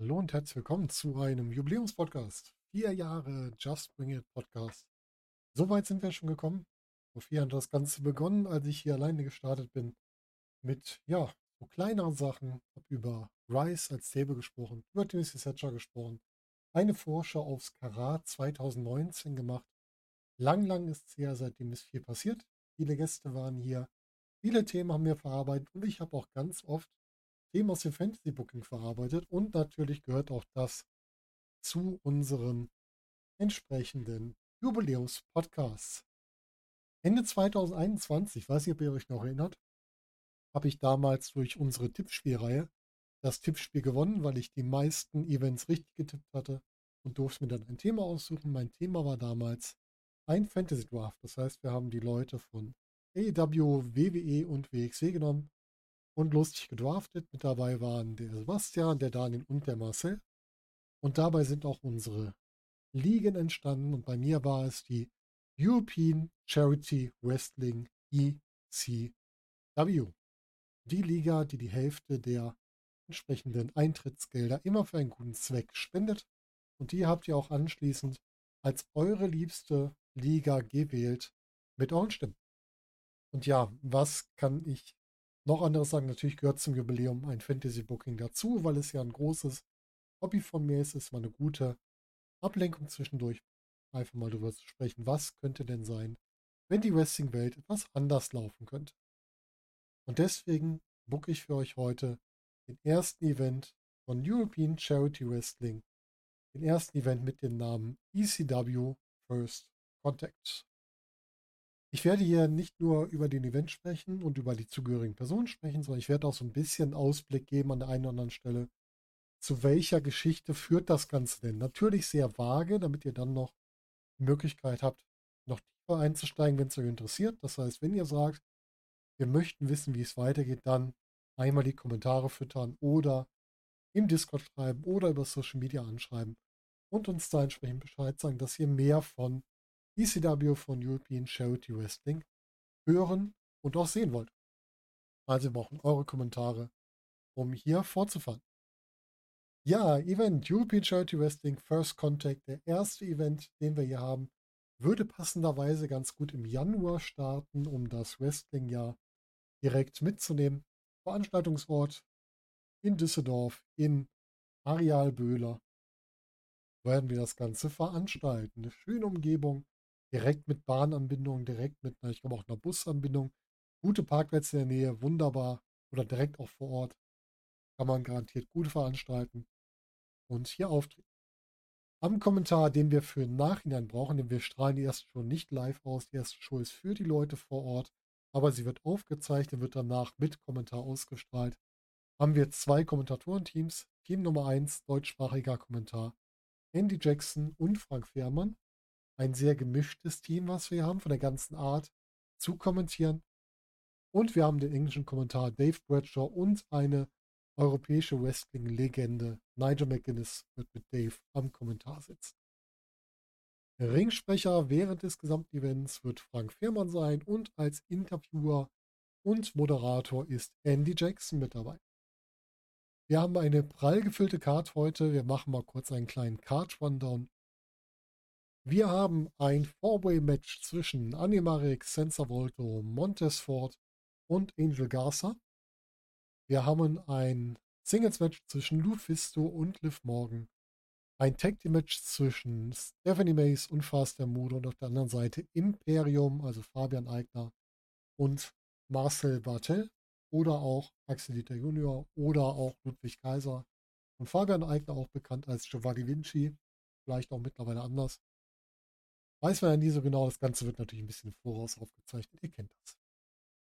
Hallo und herzlich willkommen zu einem Jubiläumspodcast. Vier Jahre Just Bring It Podcast. Soweit sind wir schon gekommen. Vor vier Jahren hat das Ganze begonnen, als ich hier alleine gestartet bin. Mit, ja, so kleineren Sachen. Hab über Rice als Table gesprochen, über Timothy Thatcher gesprochen. Eine Vorschau aufs Karat 2019 gemacht. Lang, lang ist es her, seitdem ist viel passiert. Viele Gäste waren hier. Viele Themen haben wir verarbeitet und ich habe auch ganz oft Themen aus dem Fantasy Booking verarbeitet und natürlich gehört auch das zu unserem entsprechenden Jubiläums-Podcast. Ende 2021, weiß nicht, ob ihr euch noch erinnert, habe ich damals durch unsere Tippspielreihe das Tippspiel gewonnen, weil ich die meisten Events richtig getippt hatte und durfte mir dann ein Thema aussuchen. Mein Thema war damals ein Fantasy Draft. Das heißt, wir haben die Leute von AEW, WWE und WXW genommen und lustig gedraftet. Mit dabei waren der Sebastian, der Daniel und der Marcel. Und dabei sind auch unsere Ligen entstanden. Und bei mir war es die European Charity Wrestling ECW. Die Liga, die die Hälfte der entsprechenden Eintrittsgelder immer für einen guten Zweck spendet. Und die habt ihr auch anschließend als eure liebste Liga gewählt mit euren Stimmen. Und ja, was kann ich noch anderes sagen? Natürlich gehört zum Jubiläum ein Fantasy Booking dazu, weil es ja ein großes Hobby von mir ist. Es mal eine gute Ablenkung zwischendurch, einfach mal darüber zu sprechen, was könnte denn sein, wenn die Wrestling-Welt etwas anders laufen könnte. Und deswegen booke ich für euch heute den ersten Event von European Charity Wrestling, den ersten Event mit dem Namen ECW First Contact. Ich werde hier nicht nur über den Event sprechen und über die zugehörigen Personen sprechen, sondern ich werde auch so ein bisschen Ausblick geben an der einen oder anderen Stelle, zu welcher Geschichte führt das Ganze denn. Natürlich sehr vage, damit ihr dann noch die Möglichkeit habt, noch tiefer einzusteigen, wenn es euch interessiert. Das heißt, wenn ihr sagt, wir möchten wissen, wie es weitergeht, dann einmal die Kommentare füttern oder im Discord schreiben oder über Social Media anschreiben und uns da entsprechend Bescheid sagen, dass ihr mehr von ECW von European Charity Wrestling hören und auch sehen wollt. Also wir brauchen eure Kommentare, um hier fortzufahren. Ja, Event European Charity Wrestling First Contact, der erste Event, den wir hier haben, würde passenderweise ganz gut im Januar starten, um das Wrestling-Jahr direkt mitzunehmen. Veranstaltungsort in Düsseldorf, in Areal Böhler, werden wir das Ganze veranstalten. Eine schöne Umgebung, direkt mit Bahnanbindung, direkt mit, ich glaube auch einer Busanbindung. Gute Parkplätze in der Nähe, wunderbar. Oder direkt auch vor Ort. Kann man garantiert gut veranstalten und hier auftreten. Am Kommentar, den wir für Nachhinein brauchen, denn wir strahlen die erste Show nicht live aus. Die erste Show ist für die Leute vor Ort, aber sie wird aufgezeichnet, wird danach mit Kommentar ausgestrahlt. Haben wir zwei Kommentatorenteams. Team Nummer 1, deutschsprachiger Kommentar. Andy Jackson und Frank Fehrmann ein sehr gemischtes Team, was wir haben, von der ganzen Art zu kommentieren. Und wir haben den englischen Kommentar Dave Bradshaw und eine europäische Wrestling-Legende Nigel McGuinness wird mit Dave am Kommentar sitzen. Ringsprecher während des gesamten Events wird Frank Fehrmann sein und als Interviewer und Moderator ist Andy Jackson mit dabei. Wir haben eine prall gefüllte Card heute. Wir machen mal kurz einen kleinen Card-Rundown. Wir haben ein Four-Way-Match zwischen Animarek, Senza Volto, Montesfort und Angel Garza. Wir haben ein Singles-Match zwischen Lufisto und Liv Morgan. Ein Tag-Team-Match zwischen Stephanie Mace und Fast Mudo und auf der anderen Seite Imperium, also Fabian Eigner und Marcel Bartel oder auch Axel Dieter Junior oder auch Ludwig Kaiser und Fabian Eigner auch bekannt als Giovanni Vinci, vielleicht auch mittlerweile anders. Weiß man ja nie so genau, das Ganze wird natürlich ein bisschen voraus aufgezeichnet, ihr kennt das.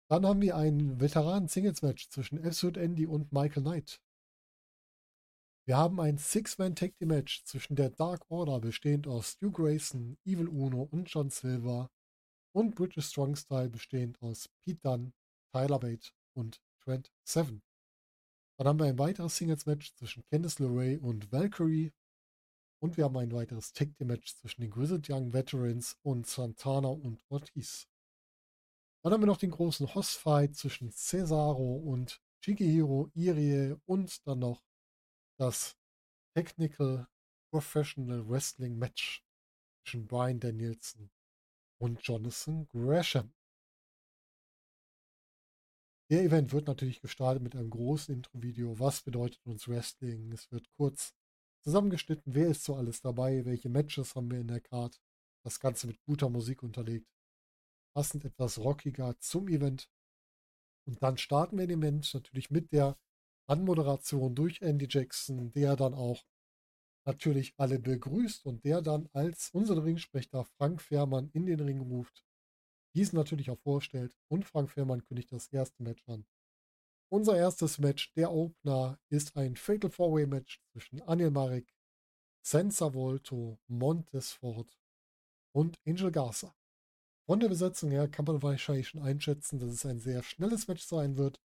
Dann haben wir ein Veteranen-Singles-Match zwischen Absolute Andy und Michael Knight. Wir haben ein Six-Man-Tag-Team-Match zwischen der Dark Order, bestehend aus Stu Grayson, Evil Uno und John Silver, und British Strong Style, bestehend aus Pete Dunne, Tyler Bate und Trent Seven. Dann haben wir ein weiteres Singles-Match zwischen Candice LeRae und Valkyrie, und wir haben ein weiteres Tag Team Match zwischen den Grizzled Young Veterans und Santana und Ortiz. Dann haben wir noch den großen Hoss-Fight zwischen Cesaro und Shigehiro Irie und dann noch das Technical Professional Wrestling Match zwischen Brian Danielson und Jonathan Gresham. Der Event wird natürlich gestartet mit einem großen Intro-Video. Was bedeutet uns Wrestling? Es wird kurz zusammengeschnitten, wer ist so alles dabei, welche Matches haben wir in der Card. Das Ganze mit guter Musik unterlegt. Passend etwas rockiger zum Event. Und dann starten wir den Event natürlich mit der Anmoderation durch Andy Jackson, der dann auch natürlich alle begrüßt und der dann als unseren Ringsprecher Frank Fährmann in den Ring ruft, diesen natürlich auch vorstellt und Frank Fährmann kündigt das erste Match an. Unser erstes Match, der Opener, ist ein Fatal Four-Way Match zwischen Anil Marek, Senza Volto, Montesfort und Angel Garza. Von der Besetzung her kann man wahrscheinlich schon einschätzen, dass es ein sehr schnelles Match sein wird.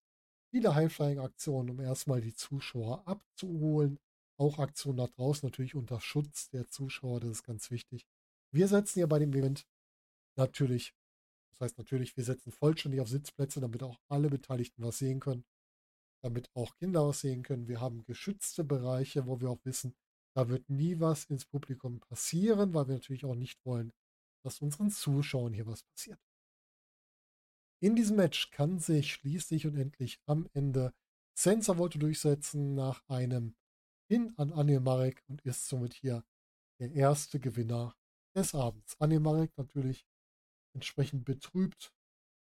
Viele High-Flying-Aktionen, um erstmal die Zuschauer abzuholen auch Aktionen nach draußen, natürlich unter Schutz der Zuschauer, das ist ganz wichtig. Wir setzen ja bei dem Event natürlich, das heißt natürlich, wir setzen vollständig auf Sitzplätze, damit auch alle Beteiligten was sehen können, damit auch Kinder was sehen können. Wir haben geschützte Bereiche, wo wir auch wissen, da wird nie was ins Publikum passieren, weil wir natürlich auch nicht wollen, dass unseren Zuschauern hier was passiert. In diesem Match kann sich schließlich und endlich am Ende Sensor wollte durchsetzen nach einem hin an Anil Marek und ist somit hier der erste Gewinner des Abends. Anil Marek natürlich entsprechend betrübt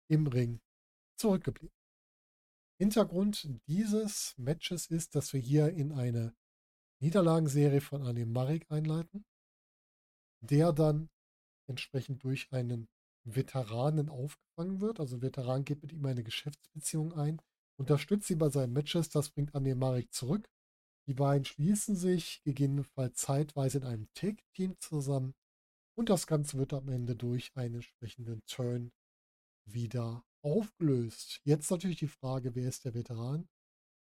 im Ring zurückgeblieben. Hintergrund dieses Matches ist, dass wir hier in eine Niederlagenserie von Anil Marek einleiten, der dann entsprechend durch einen Veteranen aufgefangen wird. Also ein Veteran geht mit ihm eine Geschäftsbeziehung ein, unterstützt ihn bei seinen Matches, das bringt Anil Marek zurück die beiden schließen sich gegebenenfalls zeitweise in einem Take-Team zusammen und das Ganze wird am Ende durch einen entsprechenden Turn wieder aufgelöst. Jetzt natürlich die Frage, wer ist der Veteran?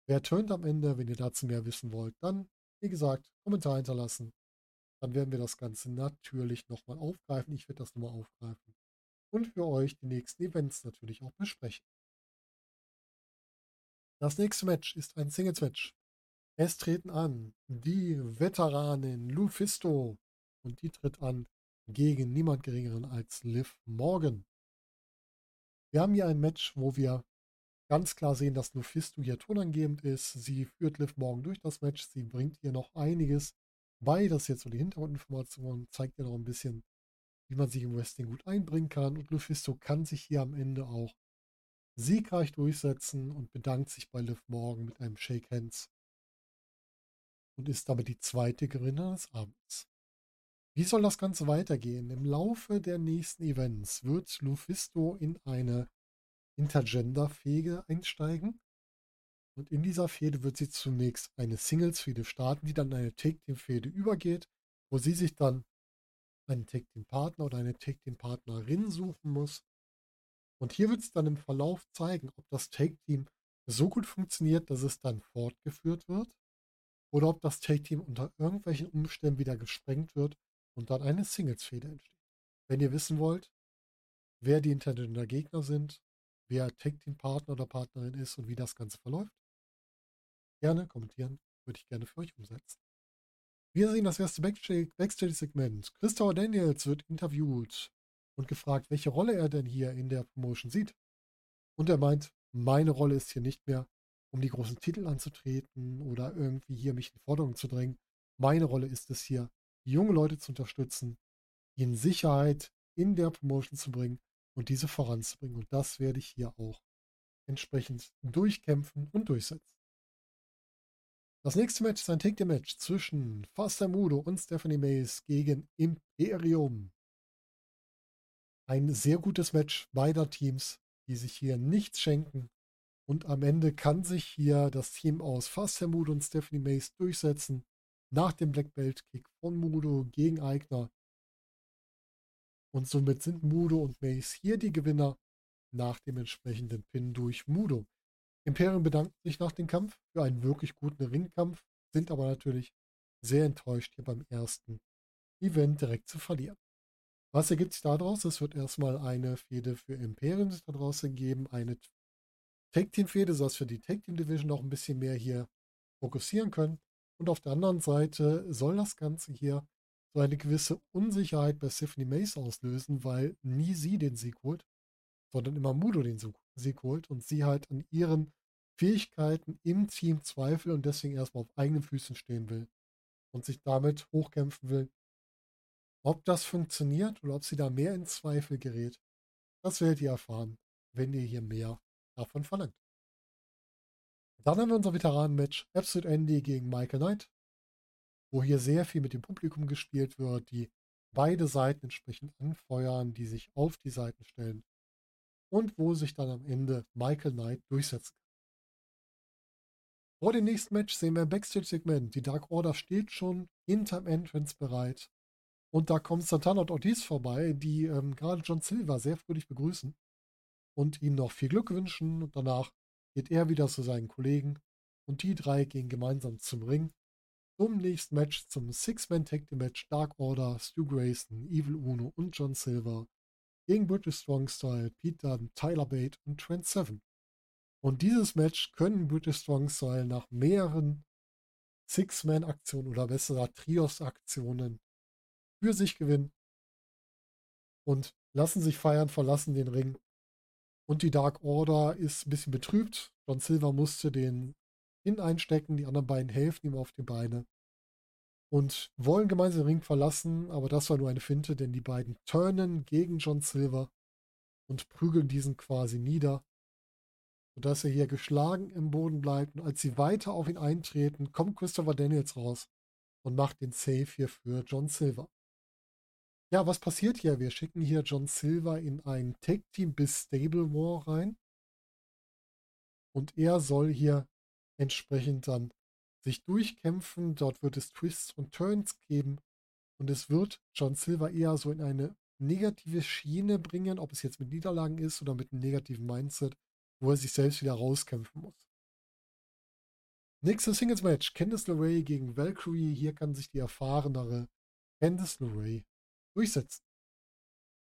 Wer turnt am Ende? Wenn ihr dazu mehr wissen wollt, dann, wie gesagt, Kommentar hinterlassen. Dann werden wir das Ganze natürlich nochmal aufgreifen. Ich werde das nochmal aufgreifen. Und für euch die nächsten Events natürlich auch besprechen. Das nächste Match ist ein Singles-Match es treten an die Veteranin Lufisto und die tritt an gegen niemand geringeren als Liv Morgan. Wir haben hier ein Match, wo wir ganz klar sehen, dass Lufisto hier tonangebend ist. Sie führt Liv Morgan durch das Match. Sie bringt ihr noch einiges bei. Das ist jetzt so die Hintergrundinformation. Zeigt ihr noch ein bisschen, wie man sich im Wrestling gut einbringen kann. Und Lufisto kann sich hier am Ende auch siegreich durchsetzen und bedankt sich bei Liv Morgan mit einem Shake Hands und ist damit die zweite Gewinner des Abends. Wie soll das Ganze weitergehen? Im Laufe der nächsten Events wird Lufisto in eine Intergender-Fehde einsteigen. Und in dieser Fehde wird sie zunächst eine Singles-Fehde starten, die dann eine Take-Team-Fehde übergeht, wo sie sich dann einen Take-Team-Partner oder eine Take-Team-Partnerin suchen muss. Und hier wird es dann im Verlauf zeigen, ob das Take-Team so gut funktioniert, dass es dann fortgeführt wird oder ob das Take-Team unter irgendwelchen Umständen wieder gesprengt wird und dann eine Singles-Fehde entsteht. Wenn ihr wissen wollt, wer die Intended Gegner sind, wer Take-Team-Partner oder Partnerin ist und wie das Ganze verläuft, gerne kommentieren, würde ich gerne für euch umsetzen. Wir sehen das erste Backstage-Segment. Christopher Daniels wird interviewt und gefragt, welche Rolle er denn hier in der Promotion sieht. Und er meint, meine Rolle ist hier nicht mehr um die großen Titel anzutreten oder irgendwie hier mich in Forderungen zu drängen. Meine Rolle ist es hier, junge Leute zu unterstützen, in Sicherheit in der Promotion zu bringen und diese voranzubringen. Und das werde ich hier auch entsprechend durchkämpfen und durchsetzen. Das nächste Match ist ein Take-the-Match zwischen Faster Mudo und Stephanie Mays gegen Imperium. Ein sehr gutes Match beider Teams, die sich hier nichts schenken und am Ende kann sich hier das Team aus Fastermut und Stephanie Mace durchsetzen. Nach dem Black Belt Kick von Mudo gegen Eigner. Und somit sind Mudo und Mace hier die Gewinner nach dem entsprechenden Pin durch Mudo. Imperium bedankt sich nach dem Kampf für einen wirklich guten Ringkampf, sind aber natürlich sehr enttäuscht, hier beim ersten Event direkt zu verlieren. Was ergibt sich daraus? Es wird erstmal eine Fehde für Imperium da draußen geben, eine Tag Team Fehde, sodass wir die Tag Team Division noch ein bisschen mehr hier fokussieren können. Und auf der anderen Seite soll das Ganze hier so eine gewisse Unsicherheit bei Stephanie Mace auslösen, weil nie sie den Sieg holt, sondern immer Mudo den Sieg holt und sie halt an ihren Fähigkeiten im Team zweifelt und deswegen erstmal auf eigenen Füßen stehen will und sich damit hochkämpfen will. Ob das funktioniert oder ob sie da mehr in Zweifel gerät, das werdet ihr erfahren, wenn ihr hier mehr davon verlangt. Dann haben wir unser Veteranenmatch Absolute Andy gegen Michael Knight, wo hier sehr viel mit dem Publikum gespielt wird, die beide Seiten entsprechend anfeuern, die sich auf die Seiten stellen und wo sich dann am Ende Michael Knight durchsetzen kann. Vor dem nächsten Match sehen wir ein Backstage-Segment. Die Dark Order steht schon hinterm Entrance bereit. Und da kommt Santana und Ortiz vorbei, die ähm, gerade John Silver sehr fröhlich begrüßen und ihm noch viel Glück wünschen. Und danach geht er wieder zu seinen Kollegen und die drei gehen gemeinsam zum Ring. Zum nächsten Match, zum Six-Man-Tag-Team-Match Dark Order, Stu Grayson, Evil Uno und John Silver gegen British Strong Style, Pete Dunne, Tyler Bate und Trent Seven. Und dieses Match können British Strong Style nach mehreren Six-Man-Aktionen oder besser Trios-Aktionen für sich gewinnen und lassen sich feiern, verlassen den Ring. Und die Dark Order ist ein bisschen betrübt. John Silver musste den Hin einstecken, die anderen beiden helfen ihm auf die Beine und wollen gemeinsam den Ring verlassen, aber das war nur eine Finte, denn die beiden turnen gegen John Silver und prügeln diesen quasi nieder sodass er hier geschlagen im Boden bleibt. Und als sie weiter auf ihn eintreten, kommt Christopher Daniels raus und macht den Save hier für John Silver. Ja, was passiert hier? Wir schicken hier John Silver in ein Tag-Team bis Stable War rein. Und er soll hier entsprechend dann sich durchkämpfen. Dort wird es Twists und Turns geben. Und es wird John Silver eher so in eine negative Schiene bringen, ob es jetzt mit Niederlagen ist oder mit einem negativen Mindset wo er sich selbst wieder rauskämpfen muss. Nächstes Singles Match: Candice LeRae gegen Valkyrie. Hier kann sich die erfahrenere Candice LeRae durchsetzen.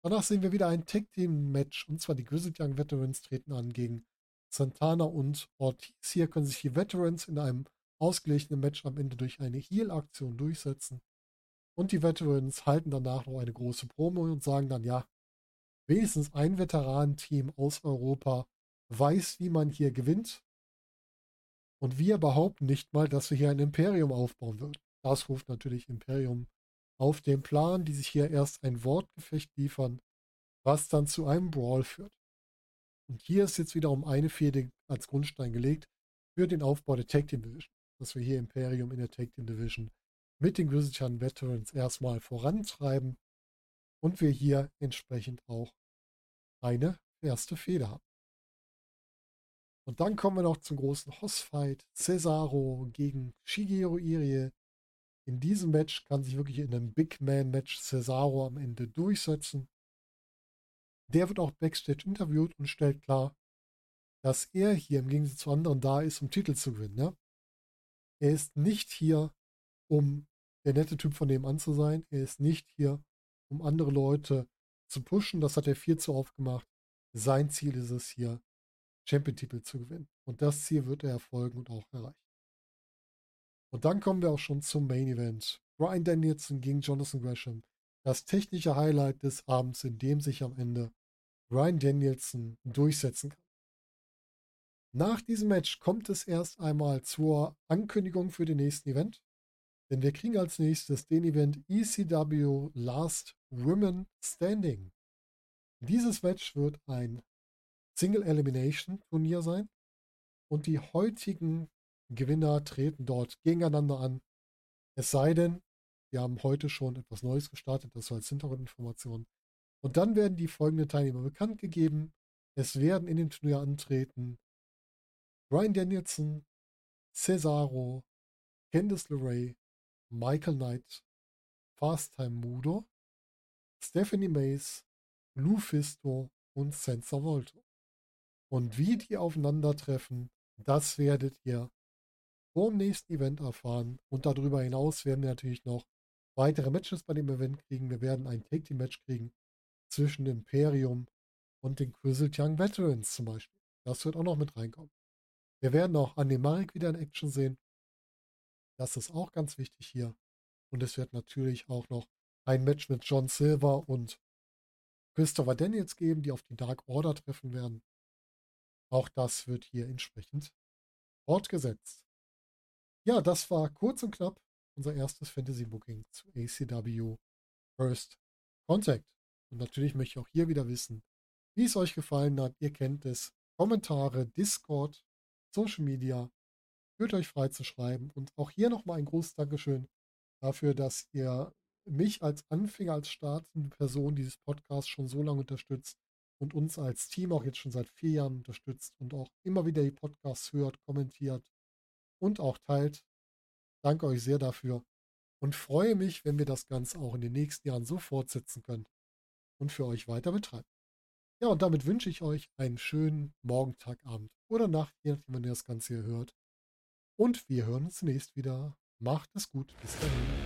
Danach sehen wir wieder ein Tag Team Match und zwar die Grizzled Young Veterans treten an gegen Santana und Ortiz. Hier können sich die Veterans in einem ausgeglichenen Match am Ende durch eine Heal-Aktion durchsetzen. Und die Veterans halten danach noch eine große Promo und sagen dann, ja, wenigstens ein Veteranenteam aus Europa weiß, wie man hier gewinnt. Und wir behaupten nicht mal, dass wir hier ein Imperium aufbauen würden. Das ruft natürlich Imperium auf den Plan, die sich hier erst ein Wortgefecht liefern, was dann zu einem Brawl führt. Und hier ist jetzt wiederum eine Fehde als Grundstein gelegt für den Aufbau der Tag Team Division. Dass wir hier Imperium in der Tag Team Division mit den Grizzly Veterans erstmal vorantreiben und wir hier entsprechend auch eine erste Fehde haben. Und dann kommen wir noch zum großen Hossfight. Cesaro gegen Shigeru Irie. In diesem Match kann sich wirklich in einem Big Man Match Cesaro am Ende durchsetzen. Der wird auch backstage interviewt und stellt klar, dass er hier im Gegensatz zu anderen da ist, um Titel zu gewinnen. Ja? Er ist nicht hier, um der nette Typ von nebenan zu sein. Er ist nicht hier, um andere Leute zu pushen. Das hat er viel zu oft gemacht. Sein Ziel ist es hier, Champion-Titel zu gewinnen. Und das Ziel wird er erfolgen und auch erreichen. Und dann kommen wir auch schon zum Main Event. Brian Danielson gegen Jonathan Gresham. Das technische Highlight des Abends, in dem sich am Ende Brian Danielson durchsetzen kann. Nach diesem Match kommt es erst einmal zur Ankündigung für den nächsten Event. Denn wir kriegen als nächstes den Event ECW Last Women Standing. Dieses Match wird ein Single Elimination Turnier sein. Und die heutigen Gewinner treten dort gegeneinander an. Es sei denn, wir haben heute schon etwas Neues gestartet, das war als Hintergrundinformation. Und dann werden die folgenden Teilnehmer bekannt gegeben. Es werden in dem Turnier antreten Brian Danielson, Cesaro, Candice LeRae, Michael Knight, Fast Time Mudo, Stephanie Mace, Lufisto und Senza Volto. Und wie die aufeinandertreffen, das werdet ihr vor dem nächsten Event erfahren. Und darüber hinaus werden wir natürlich noch weitere Matches bei dem Event kriegen. Wir werden ein Take Team Match kriegen zwischen Imperium und den Grizzled Young Veterans zum Beispiel. Das wird auch noch mit reinkommen. Wir werden auch Annemarik wieder in Action sehen. Das ist auch ganz wichtig hier. Und es wird natürlich auch noch ein Match mit John Silver und Christopher Daniels geben, die auf die Dark Order treffen werden. Auch das wird hier entsprechend fortgesetzt. Ja, das war kurz und knapp unser erstes Fantasy Booking zu ACW First Contact. Und natürlich möchte ich auch hier wieder wissen, wie es euch gefallen hat. Ihr kennt es. Kommentare, Discord, Social Media. Fühlt euch frei zu schreiben. Und auch hier nochmal ein großes Dankeschön dafür, dass ihr mich als Anfänger, als startende Person dieses Podcasts schon so lange unterstützt und uns als Team auch jetzt schon seit vier Jahren unterstützt und auch immer wieder die Podcasts hört, kommentiert und auch teilt. Danke euch sehr dafür und freue mich, wenn wir das Ganze auch in den nächsten Jahren so fortsetzen können und für euch weiter betreiben. Ja, und damit wünsche ich euch einen schönen Morgen, Tag, Abend oder Nacht, je nachdem, wann ihr das Ganze hier hört. Und wir hören uns zunächst wieder. Macht es gut. Bis dahin.